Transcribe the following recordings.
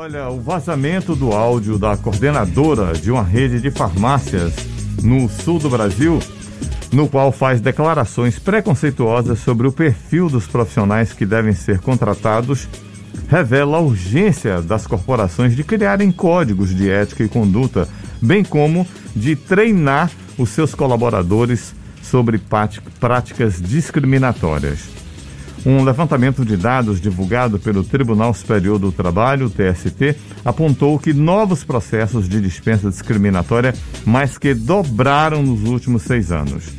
Olha, o vazamento do áudio da coordenadora de uma rede de farmácias no sul do Brasil, no qual faz declarações preconceituosas sobre o perfil dos profissionais que devem ser contratados, revela a urgência das corporações de criarem códigos de ética e conduta, bem como de treinar os seus colaboradores sobre práticas discriminatórias. Um levantamento de dados divulgado pelo Tribunal Superior do Trabalho, TST, apontou que novos processos de dispensa discriminatória mais que dobraram nos últimos seis anos.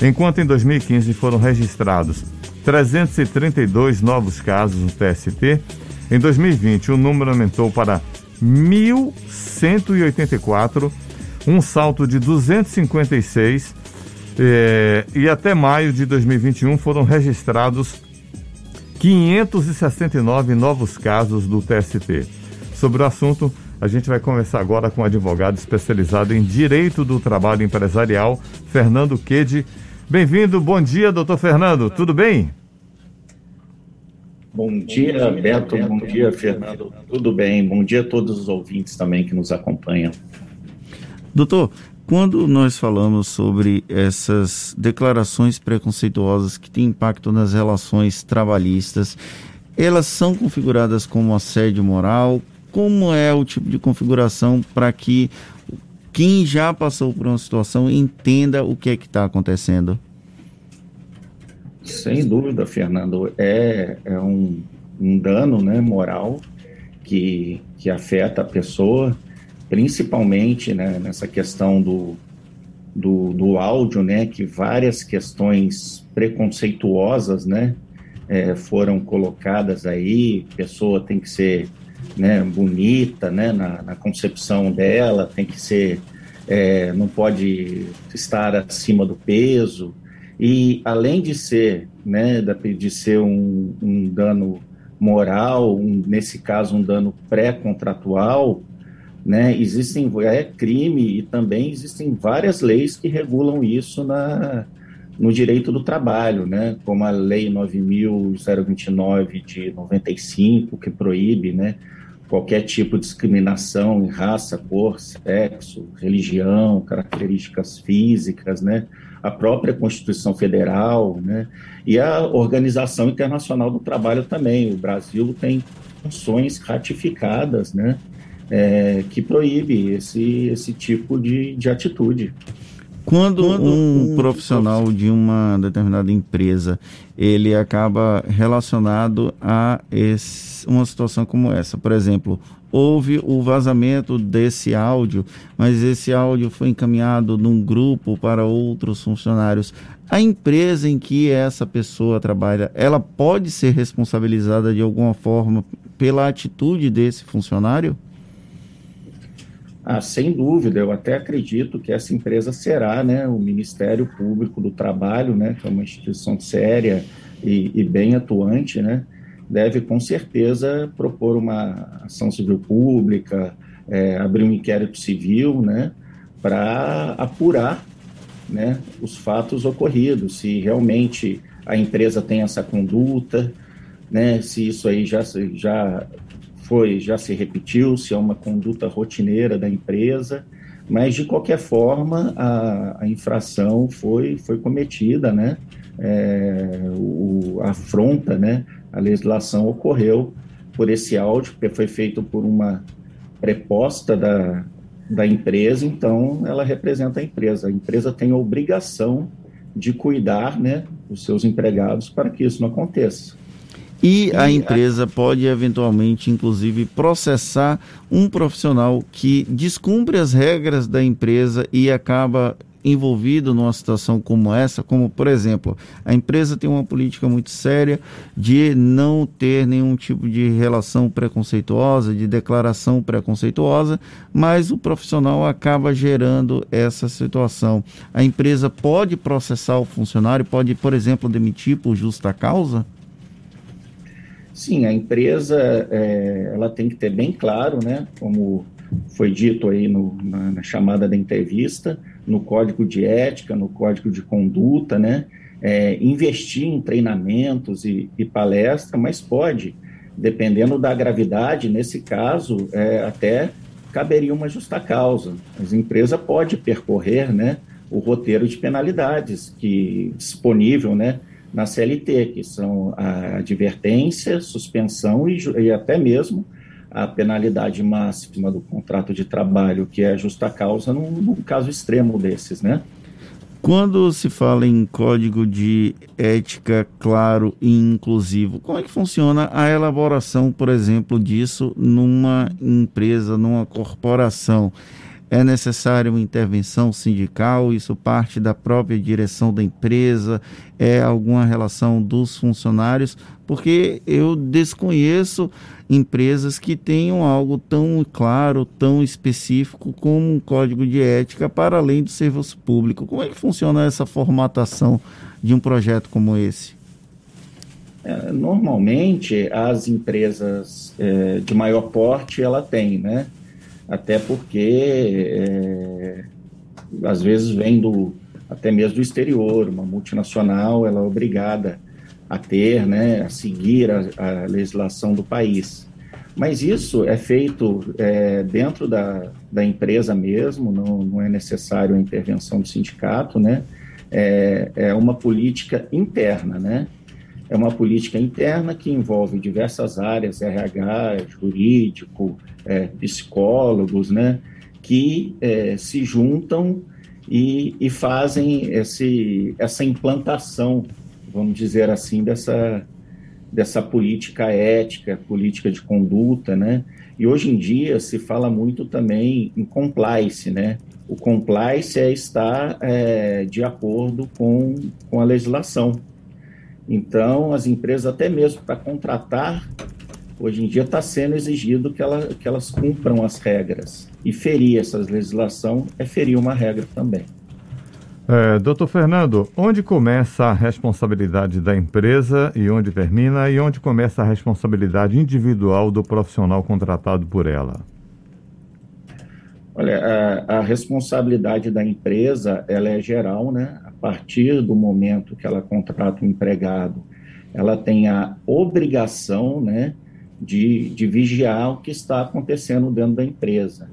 Enquanto em 2015 foram registrados 332 novos casos no TST, em 2020 o número aumentou para 1.184, um salto de 256, eh, e até maio de 2021 foram registrados 569 novos casos do TST. Sobre o assunto, a gente vai conversar agora com um advogado especializado em Direito do Trabalho Empresarial, Fernando Quede. Bem-vindo, bom dia, doutor Fernando, tudo bem? Bom dia, Beto, bom dia, Fernando, tudo bem? Bom dia a todos os ouvintes também que nos acompanham. Doutor, quando nós falamos sobre essas declarações preconceituosas que têm impacto nas relações trabalhistas, elas são configuradas como assédio moral? Como é o tipo de configuração para que quem já passou por uma situação entenda o que é que está acontecendo? Sem dúvida, Fernando. É, é um, um dano né, moral que, que afeta a pessoa principalmente né, nessa questão do, do, do, áudio, né, que várias questões preconceituosas, né, é, foram colocadas aí, pessoa tem que ser, né, bonita, né, na, na concepção dela, tem que ser, é, não pode estar acima do peso, e além de ser, né, de ser um, um dano moral, um, nesse caso um dano pré-contratual, né, existem é crime e também existem várias leis que regulam isso na, no direito do trabalho, né, como a lei 9.029 de 95 que proíbe, né, qualquer tipo de discriminação em raça, cor, sexo, religião, características físicas, né, a própria Constituição Federal, né, e a Organização Internacional do Trabalho também. O Brasil tem funções ratificadas, né, é, que proíbe esse, esse tipo de, de atitude. Quando, Quando um, um profissional de uma determinada empresa ele acaba relacionado a esse, uma situação como essa, por exemplo, houve o vazamento desse áudio, mas esse áudio foi encaminhado num grupo para outros funcionários. A empresa em que essa pessoa trabalha, ela pode ser responsabilizada de alguma forma pela atitude desse funcionário? Ah, sem dúvida, eu até acredito que essa empresa será, né, o Ministério Público do Trabalho, né, que é uma instituição séria e, e bem atuante, né, deve com certeza propor uma ação civil pública, é, abrir um inquérito civil, né, para apurar, né, os fatos ocorridos, se realmente a empresa tem essa conduta, né, se isso aí já, já foi, já se repetiu, se é uma conduta rotineira da empresa, mas de qualquer forma a, a infração foi, foi cometida, né? É, o, a afronta, né? A legislação ocorreu por esse áudio, que foi feito por uma preposta da, da empresa, então ela representa a empresa. A empresa tem a obrigação de cuidar, né, dos seus empregados para que isso não aconteça. E a empresa pode eventualmente, inclusive, processar um profissional que descumpre as regras da empresa e acaba envolvido numa situação como essa, como por exemplo, a empresa tem uma política muito séria de não ter nenhum tipo de relação preconceituosa, de declaração preconceituosa, mas o profissional acaba gerando essa situação. A empresa pode processar o funcionário, pode, por exemplo, demitir por justa causa? Sim, a empresa é, ela tem que ter bem claro, né, como foi dito aí no, na, na, chamada da entrevista, no código de ética, no código de conduta, né, é, investir em treinamentos e, e palestra, mas pode dependendo da gravidade, nesse caso, é, até caberia uma justa causa. As empresas podem percorrer né, o roteiro de penalidades que disponível né, na CLT, que são a advertência, suspensão e, e até mesmo a penalidade máxima do contrato de trabalho, que é a justa causa, num, num caso extremo desses, né? Quando se fala em código de ética claro e inclusivo, como é que funciona a elaboração, por exemplo, disso numa empresa, numa corporação? É necessária uma intervenção sindical? Isso parte da própria direção da empresa? É alguma relação dos funcionários? Porque eu desconheço empresas que tenham algo tão claro, tão específico como um código de ética para além do serviço público. Como é que funciona essa formatação de um projeto como esse? É, normalmente, as empresas é, de maior porte, ela tem, né? Até porque é, às vezes vem do, até mesmo do exterior, uma multinacional ela é obrigada a ter, né, a seguir a, a legislação do país. Mas isso é feito é, dentro da, da empresa mesmo, não, não é necessário a intervenção do sindicato, né? É, é uma política interna, né? É uma política interna que envolve diversas áreas, RH, jurídico, é, psicólogos, né, que é, se juntam e, e fazem esse, essa implantação, vamos dizer assim, dessa, dessa política ética, política de conduta, né? E hoje em dia se fala muito também em compliance, né? O compliance é estar é, de acordo com, com a legislação. Então, as empresas, até mesmo para contratar Hoje em dia está sendo exigido que, ela, que elas cumpram as regras. E ferir essa legislação é ferir uma regra também. É, doutor Fernando, onde começa a responsabilidade da empresa e onde termina, e onde começa a responsabilidade individual do profissional contratado por ela? Olha, a, a responsabilidade da empresa ela é geral, né? Partir do momento que ela contrata um empregado, ela tem a obrigação, né? de, de vigiar o que está acontecendo dentro da empresa.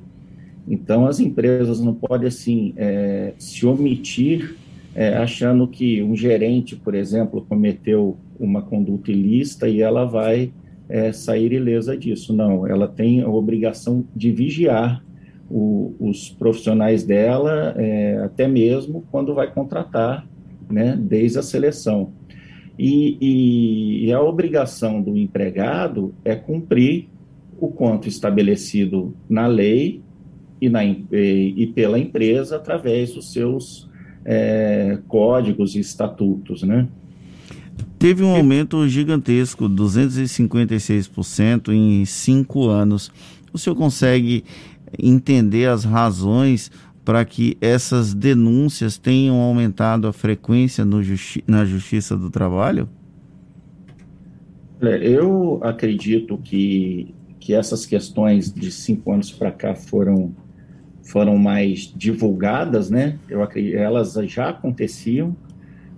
Então, as empresas não podem, assim, é, se omitir é, achando que um gerente, por exemplo, cometeu uma conduta ilícita e ela vai é, sair ilesa disso. Não, ela tem a obrigação de vigiar o, os profissionais dela, é, até mesmo quando vai contratar, né, desde a seleção. E, e, e, a obrigação do empregado é cumprir o quanto estabelecido na lei e, na, e, pela empresa através dos seus é, códigos e estatutos, né? Teve um aumento gigantesco, 256% em cinco anos. O senhor consegue entender as razões para que essas denúncias tenham aumentado a frequência justi na Justiça do Trabalho? Eu acredito que, que essas questões de cinco anos para cá foram, foram mais divulgadas, né? Eu acredito, elas já aconteciam,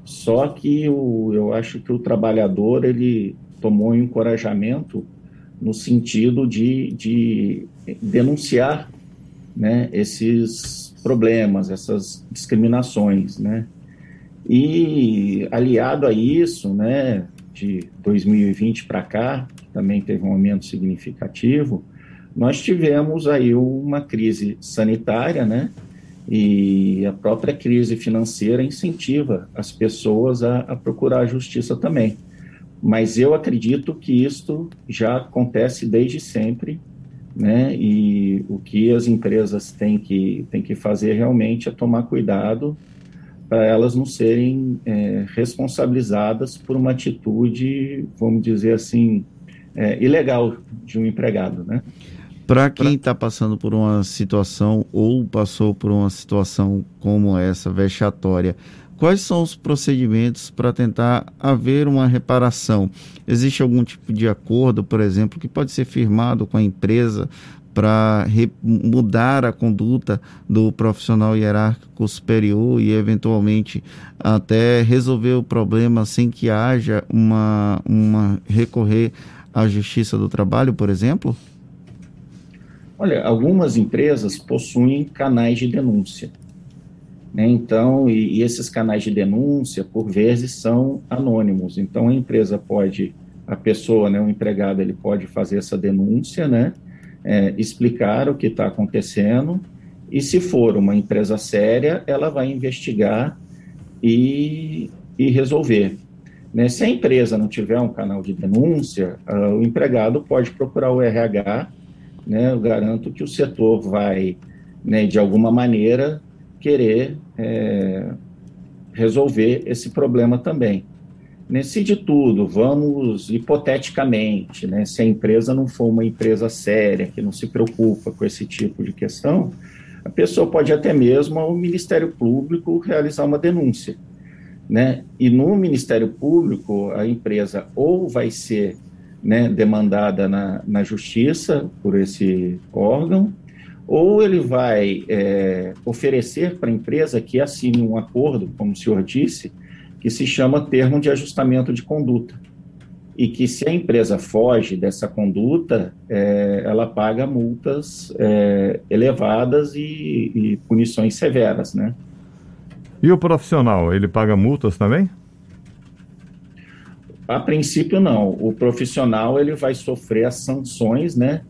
só que o, eu acho que o trabalhador ele tomou um encorajamento no sentido de, de denunciar né, esses problemas, essas discriminações, né? E aliado a isso, né, de 2020 para cá, também teve um aumento significativo, nós tivemos aí uma crise sanitária, né? E a própria crise financeira incentiva as pessoas a, a procurar justiça também. Mas eu acredito que isto já acontece desde sempre né? E o que as empresas têm que, têm que fazer realmente é tomar cuidado para elas não serem é, responsabilizadas por uma atitude, vamos dizer assim, é, ilegal de um empregado, né? Para quem está passando por uma situação ou passou por uma situação como essa, vexatória, quais são os procedimentos para tentar haver uma reparação? Existe algum tipo de acordo, por exemplo, que pode ser firmado com a empresa para mudar a conduta do profissional hierárquico superior e eventualmente até resolver o problema sem que haja uma, uma recorrer à Justiça do Trabalho, por exemplo? Olha, algumas empresas possuem canais de denúncia. Né? Então, e, e, esses canais de denúncia, por vezes, são anônimos. Então, a empresa pode, a pessoa, né, o empregado, ele pode fazer essa denúncia, né, é, explicar o que está acontecendo, e se for uma empresa séria, ela vai investigar e, e resolver. Né? Se a empresa não tiver um canal de denúncia, uh, o empregado pode procurar o RH né, eu garanto que o setor vai, né, de alguma maneira, querer é, resolver esse problema também. Nesse de tudo, vamos hipoteticamente, né, se a empresa não for uma empresa séria, que não se preocupa com esse tipo de questão, a pessoa pode até mesmo ao Ministério Público realizar uma denúncia. Né? E no Ministério Público, a empresa ou vai ser né, demandada na, na justiça por esse órgão, ou ele vai é, oferecer para a empresa que assine um acordo, como o senhor disse, que se chama termo de ajustamento de conduta. E que se a empresa foge dessa conduta, é, ela paga multas é, elevadas e, e punições severas, né? E o profissional, ele paga multas também? A princípio, não. O profissional ele vai sofrer as sanções né,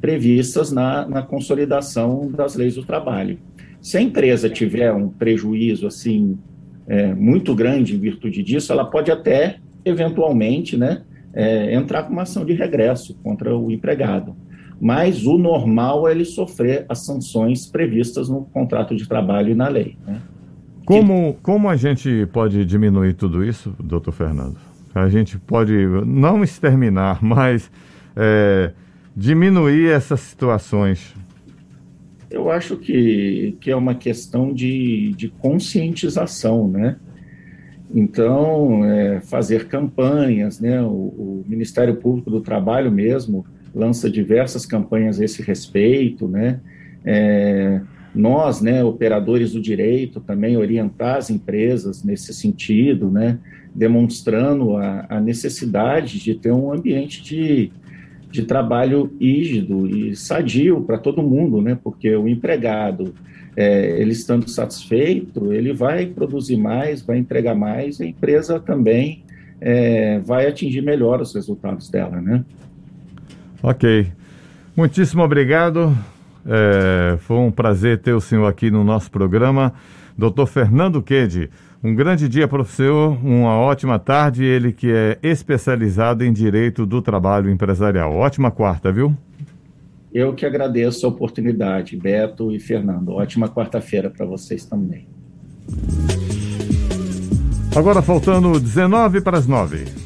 previstas na, na consolidação das leis do trabalho. Se a empresa tiver um prejuízo assim é, muito grande em virtude disso, ela pode até, eventualmente, né, é, entrar com uma ação de regresso contra o empregado. Mas o normal é ele sofrer as sanções previstas no contrato de trabalho e na lei. Né? Como, como a gente pode diminuir tudo isso, doutor Fernando? A gente pode não exterminar, mas é, diminuir essas situações. Eu acho que, que é uma questão de, de conscientização, né? Então, é, fazer campanhas, né? O, o, Ministério Público do Trabalho mesmo lança diversas campanhas a esse respeito, né? É, nós, né, operadores do direito, também orientar as empresas nesse sentido, né? demonstrando a, a necessidade de ter um ambiente de, de trabalho rígido e sadio para todo mundo, né? Porque o empregado, é, ele estando satisfeito, ele vai produzir mais, vai entregar mais, a empresa também é, vai atingir melhor os resultados dela, né? Ok. Muitíssimo obrigado. É, foi um prazer ter o senhor aqui no nosso programa. Doutor Fernando Quede, um grande dia para o senhor, uma ótima tarde. Ele que é especializado em direito do trabalho empresarial. Ótima quarta, viu? Eu que agradeço a oportunidade, Beto e Fernando. Ótima quarta-feira para vocês também. Agora faltando 19 para as 9.